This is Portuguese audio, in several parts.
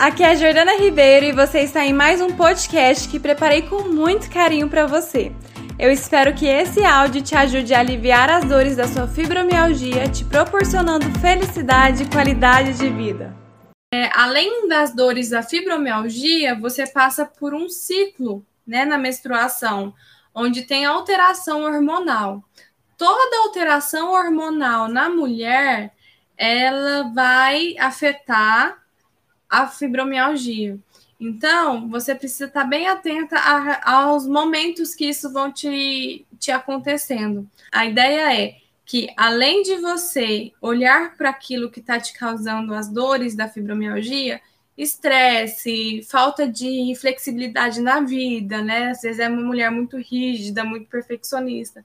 aqui é a Jordana Ribeiro e você está em mais um podcast que preparei com muito carinho para você. Eu espero que esse áudio te ajude a aliviar as dores da sua fibromialgia, te proporcionando felicidade e qualidade de vida. É, além das dores da fibromialgia, você passa por um ciclo né, na menstruação, onde tem alteração hormonal. Toda alteração hormonal na mulher, ela vai afetar a fibromialgia. Então, você precisa estar bem atenta a, aos momentos que isso vão te, te acontecendo. A ideia é que, além de você olhar para aquilo que está te causando as dores da fibromialgia, estresse, falta de flexibilidade na vida, né? Às vezes é uma mulher muito rígida, muito perfeccionista.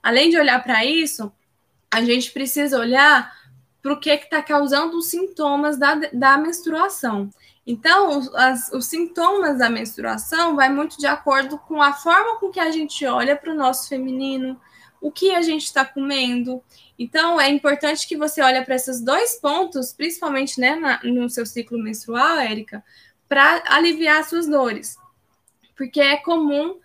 Além de olhar para isso, a gente precisa olhar para o que está causando os sintomas da, da menstruação. Então, as, os sintomas da menstruação vai muito de acordo com a forma com que a gente olha para o nosso feminino, o que a gente está comendo. Então, é importante que você olhe para esses dois pontos, principalmente né, na, no seu ciclo menstrual, Érica, para aliviar suas dores. Porque é comum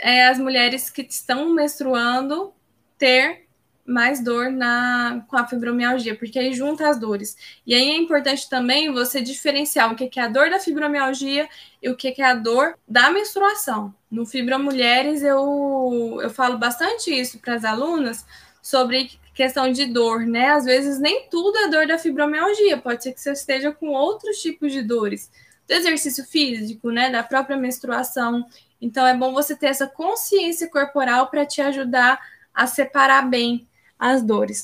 é, as mulheres que estão menstruando ter mais dor na, com a fibromialgia, porque aí junta as dores. E aí é importante também você diferenciar o que é a dor da fibromialgia e o que é a dor da menstruação. No Fibromulheres, eu, eu falo bastante isso para as alunas sobre questão de dor, né? Às vezes nem tudo é dor da fibromialgia, pode ser que você esteja com outros tipos de dores, do exercício físico, né? Da própria menstruação. Então é bom você ter essa consciência corporal para te ajudar a separar bem as dores.